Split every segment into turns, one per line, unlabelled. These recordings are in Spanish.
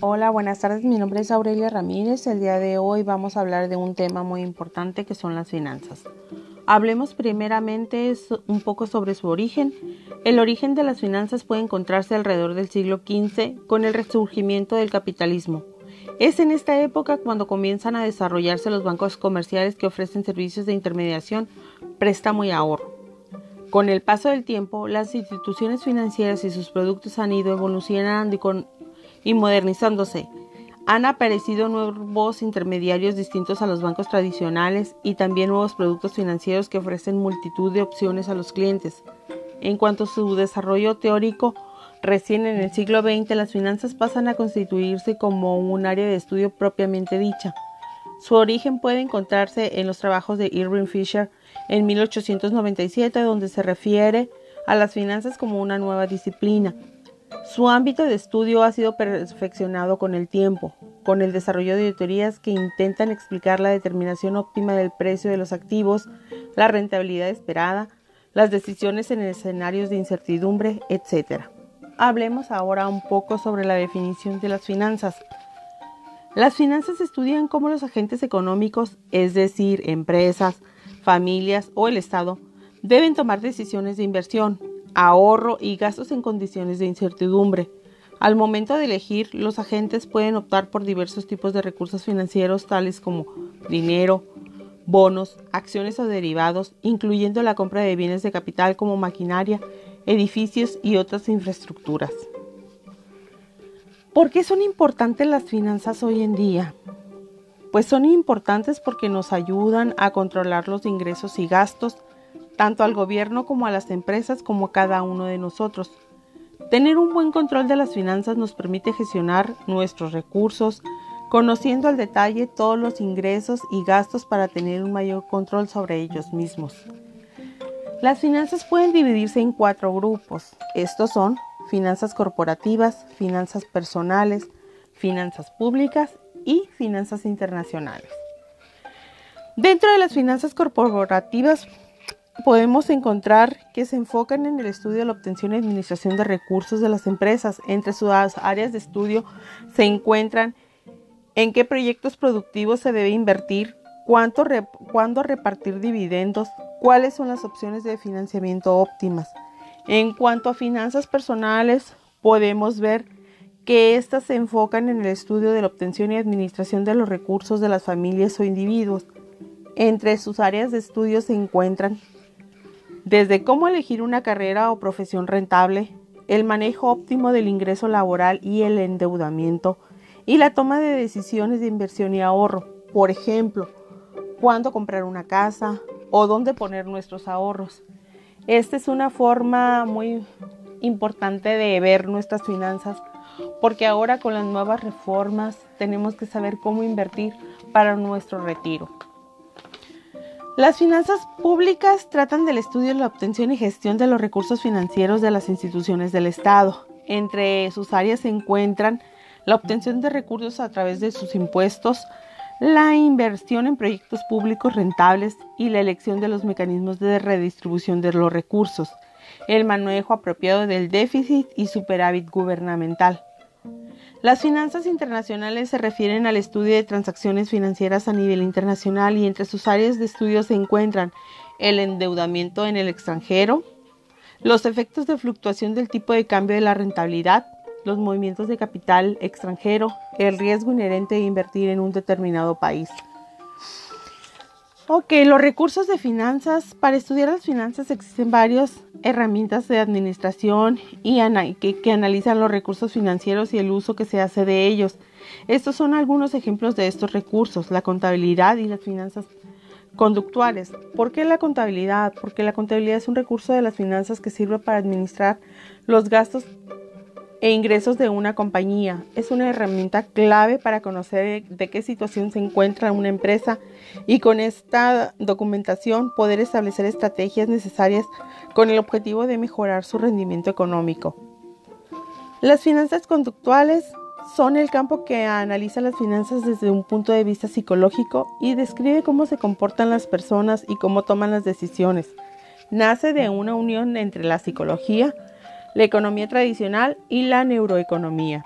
Hola, buenas tardes. Mi nombre es Aurelia Ramírez. El día de hoy vamos a hablar de un tema muy importante que son las finanzas. Hablemos primeramente un poco sobre su origen. El origen de las finanzas puede encontrarse alrededor del siglo XV con el resurgimiento del capitalismo. Es en esta época cuando comienzan a desarrollarse los bancos comerciales que ofrecen servicios de intermediación, préstamo y ahorro. Con el paso del tiempo, las instituciones financieras y sus productos han ido evolucionando y, modernizándose. Han aparecido nuevos intermediarios distintos a los bancos tradicionales y también nuevos productos financieros que ofrecen multitud de opciones a los clientes. En cuanto a su desarrollo teórico, recién en el siglo XX las finanzas pasan a constituirse como un área de estudio propiamente dicha. Su origen puede encontrarse en los trabajos de Irving Fisher en 1897, donde se refiere a las finanzas como una nueva disciplina. Su ámbito de estudio ha sido perfeccionado con el tiempo, con el desarrollo de teorías que intentan explicar la determinación óptima del precio de los activos, la rentabilidad esperada, las decisiones en escenarios de incertidumbre, etc. Hablemos ahora un poco sobre la definición de las finanzas. Las finanzas estudian cómo los agentes económicos, es decir, empresas, familias o el Estado, deben tomar decisiones de inversión, ahorro y gastos en condiciones de incertidumbre. Al momento de elegir, los agentes pueden optar por diversos tipos de recursos financieros tales como dinero, bonos, acciones o derivados, incluyendo la compra de bienes de capital como maquinaria, edificios y otras infraestructuras. ¿Por qué son importantes las finanzas hoy en día? Pues son importantes porque nos ayudan a controlar los ingresos y gastos, tanto al gobierno como a las empresas como a cada uno de nosotros. Tener un buen control de las finanzas nos permite gestionar nuestros recursos, conociendo al detalle todos los ingresos y gastos para tener un mayor control sobre ellos mismos. Las finanzas pueden dividirse en cuatro grupos. Estos son finanzas corporativas, finanzas personales, finanzas públicas y finanzas internacionales. Dentro de las finanzas corporativas podemos encontrar que se enfocan en el estudio de la obtención y administración de recursos de las empresas. Entre sus áreas de estudio se encuentran en qué proyectos productivos se debe invertir, cuánto cuándo repartir dividendos, cuáles son las opciones de financiamiento óptimas. En cuanto a finanzas personales, podemos ver que éstas se enfocan en el estudio de la obtención y administración de los recursos de las familias o individuos. Entre sus áreas de estudio se encuentran desde cómo elegir una carrera o profesión rentable, el manejo óptimo del ingreso laboral y el endeudamiento, y la toma de decisiones de inversión y ahorro. Por ejemplo, cuándo comprar una casa o dónde poner nuestros ahorros. Esta es una forma muy importante de ver nuestras finanzas porque ahora con las nuevas reformas tenemos que saber cómo invertir para nuestro retiro. Las finanzas públicas tratan del estudio, la obtención y gestión de los recursos financieros de las instituciones del Estado. Entre sus áreas se encuentran la obtención de recursos a través de sus impuestos, la inversión en proyectos públicos rentables y la elección de los mecanismos de redistribución de los recursos, el manejo apropiado del déficit y superávit gubernamental. Las finanzas internacionales se refieren al estudio de transacciones financieras a nivel internacional y entre sus áreas de estudio se encuentran el endeudamiento en el extranjero, los efectos de fluctuación del tipo de cambio de la rentabilidad, los movimientos de capital extranjero, el riesgo inherente de invertir en un determinado país. Ok, los recursos de finanzas. Para estudiar las finanzas existen varias herramientas de administración y que, que, analizan los recursos financieros y el uso que se hace de ellos. Estos son algunos ejemplos de estos recursos, la contabilidad y las finanzas conductuales. ¿Por qué la contabilidad? Porque la contabilidad es un recurso de las finanzas que sirve para administrar los gastos e ingresos de una compañía. Es una herramienta clave para conocer de qué situación se encuentra una empresa y con esta documentación poder establecer estrategias necesarias con el objetivo de mejorar su rendimiento económico. Las finanzas conductuales son el campo que analiza las finanzas desde un punto de vista psicológico y describe cómo se comportan las personas y cómo toman las decisiones. Nace de una unión entre la psicología, la economía tradicional y la neuroeconomía.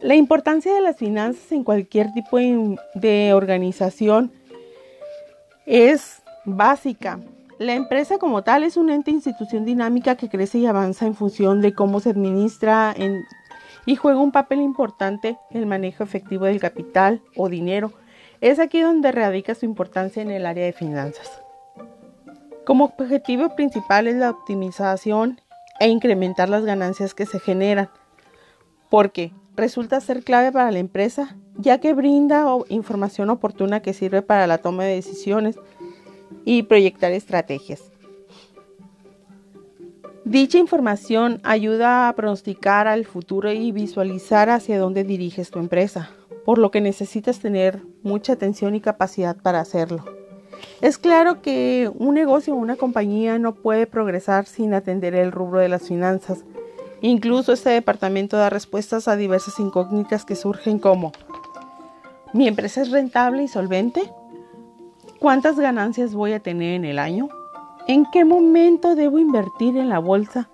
La importancia de las finanzas en cualquier tipo de organización es básica. La empresa como tal es una ente institución dinámica que crece y avanza en función de cómo se administra y juega un papel importante el manejo efectivo del capital o dinero. Es aquí donde radica su importancia en el área de finanzas. Como objetivo principal es la optimización e incrementar las ganancias que se generan, porque resulta ser clave para la empresa, ya que brinda información oportuna que sirve para la toma de decisiones y proyectar estrategias. Dicha información ayuda a pronosticar al futuro y visualizar hacia dónde diriges tu empresa, por lo que necesitas tener mucha atención y capacidad para hacerlo. Es claro que un negocio o una compañía no puede progresar sin atender el rubro de las finanzas, Incluso este departamento da respuestas a diversas incógnitas que surgen como ¿Mi empresa es rentable y solvente? ¿Cuántas ganancias voy a tener en el año? ¿En qué momento debo invertir en la bolsa?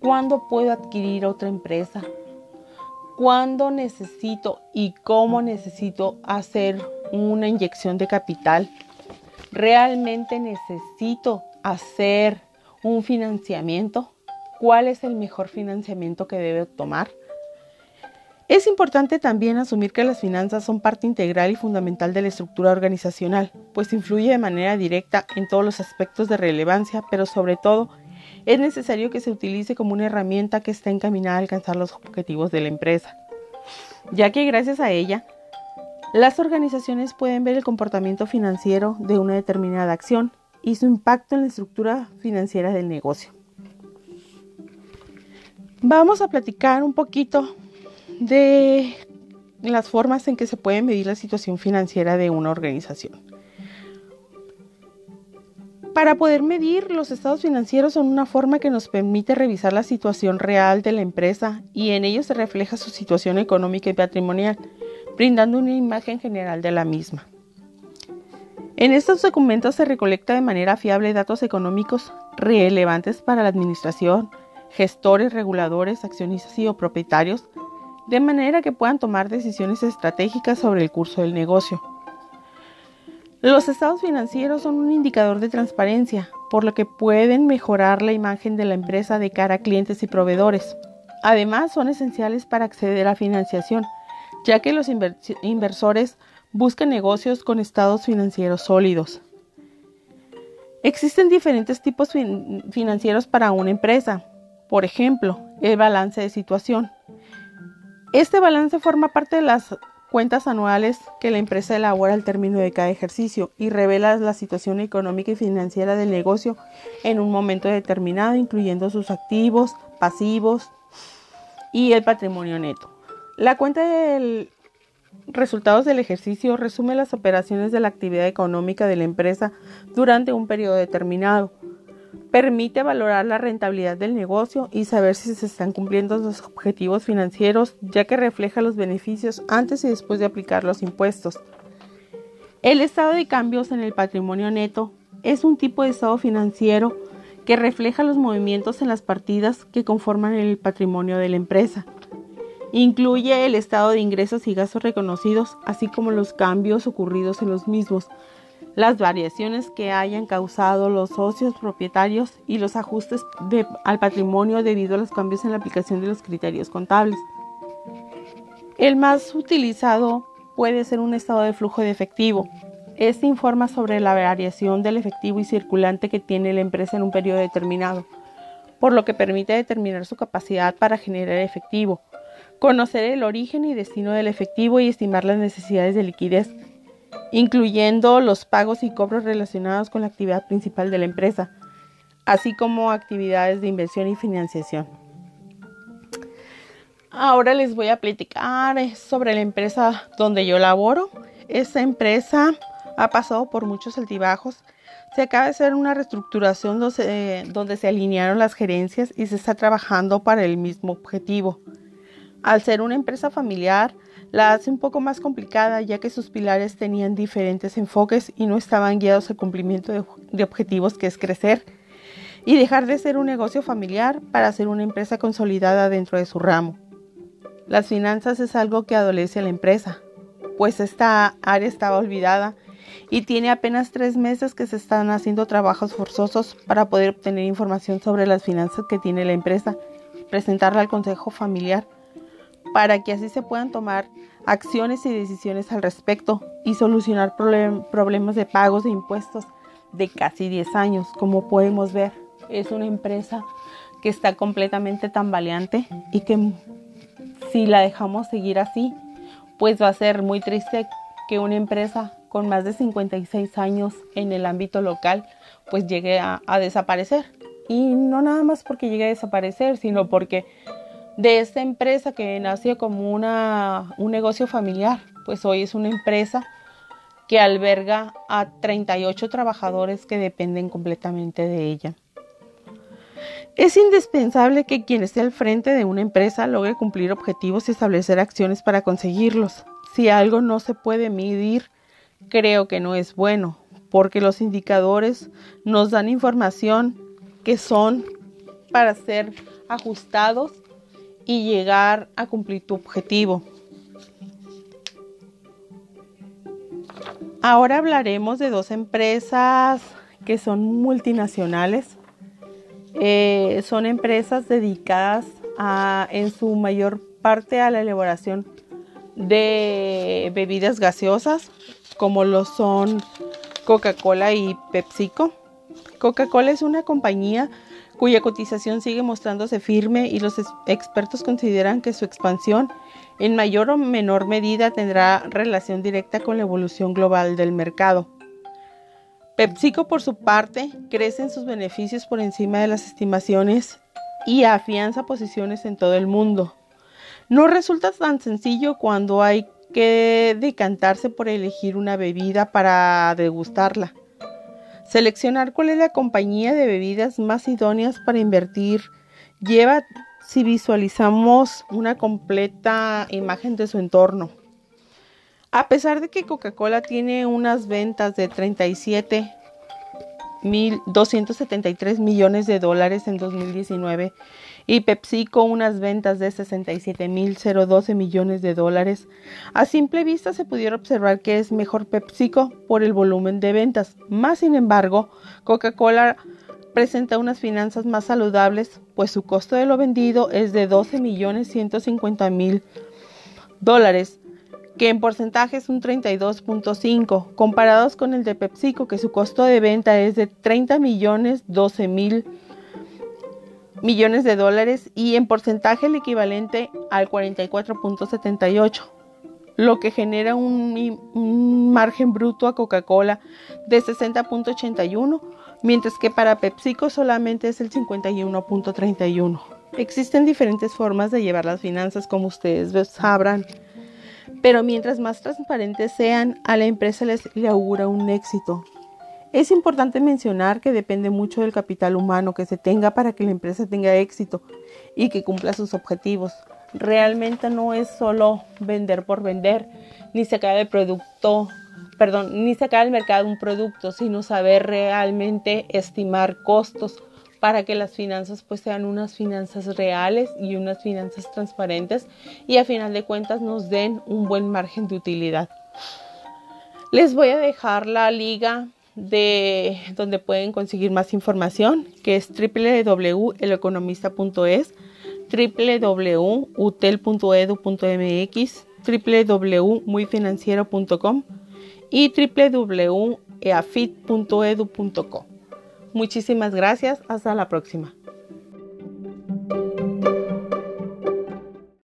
¿Cuándo puedo adquirir otra empresa? ¿Cuándo necesito y cómo necesito hacer una inyección de capital? ¿Realmente necesito hacer un financiamiento? cuál es el mejor financiamiento que debe tomar. Es importante también asumir que las finanzas son parte integral y fundamental de la estructura organizacional, pues influye de manera directa en todos los aspectos de relevancia, pero sobre todo es necesario que se utilice como una herramienta que está encaminada a alcanzar los objetivos de la empresa, ya que gracias a ella, las organizaciones pueden ver el comportamiento financiero de una determinada acción y su impacto en la estructura financiera del negocio. Vamos a platicar un poquito de las formas en que se puede medir la situación financiera de una organización. Para poder medir los estados financieros son una forma que nos permite revisar la situación real de la empresa y en ello se refleja su situación económica y patrimonial, brindando una imagen general de la misma. En estos documentos se recolecta de manera fiable datos económicos relevantes para la administración, gestores, reguladores, accionistas y o propietarios, de manera que puedan tomar decisiones estratégicas sobre el curso del negocio. Los estados financieros son un indicador de transparencia, por lo que pueden mejorar la imagen de la empresa de cara a clientes y proveedores. Además, son esenciales para acceder a financiación, ya que los inversores buscan negocios con estados financieros sólidos. Existen diferentes tipos financieros para una empresa, por ejemplo, el balance de situación. Este balance forma parte de las cuentas anuales que la empresa elabora al término de cada ejercicio y revela la situación económica y financiera del negocio en un momento determinado, incluyendo sus activos, pasivos y el patrimonio neto. La cuenta de resultados del ejercicio resume las operaciones de la actividad económica de la empresa durante un periodo determinado Permite valorar la rentabilidad del negocio y saber si se están cumpliendo los objetivos financieros, ya que refleja los beneficios antes y después de aplicar los impuestos. El estado de cambios en el patrimonio neto es un tipo de estado financiero que refleja los movimientos en las partidas que conforman el patrimonio de la empresa. Incluye el estado de ingresos y gastos reconocidos, así como los cambios ocurridos en los mismos, las variaciones que hayan causado los socios propietarios y los ajustes al patrimonio debido a los cambios en la aplicación de los criterios contables. El más utilizado puede ser un estado de flujo de efectivo. Este informa sobre la variación del efectivo y circulante que tiene la empresa en un periodo determinado, por lo que permite determinar su capacidad para generar efectivo, conocer el origen y destino del efectivo y estimar las necesidades de liquidez incluyendo los pagos y cobros relacionados con la actividad principal de la empresa, así como actividades de inversión y financiación. Ahora les voy a platicar sobre la empresa donde yo laboro. Esta empresa ha pasado por muchos altibajos. Se acaba de hacer una reestructuración donde, donde se alinearon las gerencias y se está trabajando para el mismo objetivo. Al ser una empresa familiar, la hace un poco más complicada ya que sus pilares tenían diferentes enfoques y no estaban guiados al cumplimiento de, objetivos que es crecer y dejar de ser un negocio familiar para ser una empresa consolidada dentro de su ramo. Las finanzas es algo que adolece a la empresa, pues esta área estaba olvidada y tiene apenas tres meses que se están haciendo trabajos forzosos para poder obtener información sobre las finanzas que tiene la empresa, presentarla al consejo familiar, para que así se puedan tomar acciones y decisiones al respecto y solucionar problemas de pagos de impuestos de casi 10 años. Como podemos ver, es una empresa que está completamente tambaleante y que si la dejamos seguir así, pues va a ser muy triste que una empresa con más de 56 años en el ámbito local pues llegue a, desaparecer. Y no nada más porque llegue a desaparecer, sino porque de esta empresa que nació como una, un negocio familiar, pues hoy es una empresa que alberga a 38 trabajadores que dependen completamente de ella. Es indispensable que quien esté al frente de una empresa logre cumplir objetivos y establecer acciones para conseguirlos. Si algo no se puede medir, creo que no es bueno, porque los indicadores nos dan información que son para ser ajustados y llegar a cumplir tu objetivo. Ahora hablaremos de dos empresas que son multinacionales. Eh, son empresas dedicadas a, en su mayor parte a la elaboración de bebidas gaseosas, como lo son Coca-Cola y PepsiCo. Coca-Cola es una compañía cuya cotización sigue mostrándose firme y los expertos consideran que su expansión en mayor o menor medida tendrá relación directa con la evolución global del mercado. PepsiCo, por su parte, crece en sus beneficios por encima de las estimaciones y afianza posiciones en todo el mundo. No resulta tan sencillo cuando hay que decantarse por elegir una bebida para degustarla. Seleccionar cuál es la compañía de bebidas más idóneas para invertir lleva si visualizamos una completa imagen de su entorno. A pesar de que Coca-Cola tiene unas ventas de 37.273 millones de dólares en 2019 y PepsiCo unas ventas de 67.012 millones de dólares, a simple vista se pudiera observar que es mejor PepsiCo por el volumen de ventas. Más sin embargo, Coca-Cola presenta unas finanzas más saludables, pues su costo de lo vendido es de 12 millones 150 mil dólares, que en porcentaje es un 32.5, comparados con el de PepsiCo, que su costo de venta es de 30 millones 12 mil millones de dólares y en porcentaje el equivalente al 44.78, lo que genera un, un margen bruto a Coca-Cola de 60.81 mientras que para PepsiCo solamente es el 51.31. Existen diferentes formas de llevar las finanzas como ustedes sabrán, pero mientras más transparentes sean, a la empresa les le augura un éxito. Es importante mencionar que depende mucho del capital humano que se tenga para que la empresa tenga éxito y que cumpla sus objetivos. Realmente no es solo vender por vender, ni sacar el producto perdón, ni sacar al mercado un producto, sino saber realmente estimar costos para que las finanzas pues sean unas finanzas reales y unas finanzas transparentes y a final de cuentas nos den un buen margen de utilidad. Les voy a dejar la liga de donde pueden conseguir más información, que es www.eleconomista.es, www.utel.edu.mx, www.muyfinanciero.com y www.eafit.edu.co. Muchísimas gracias, hasta la próxima.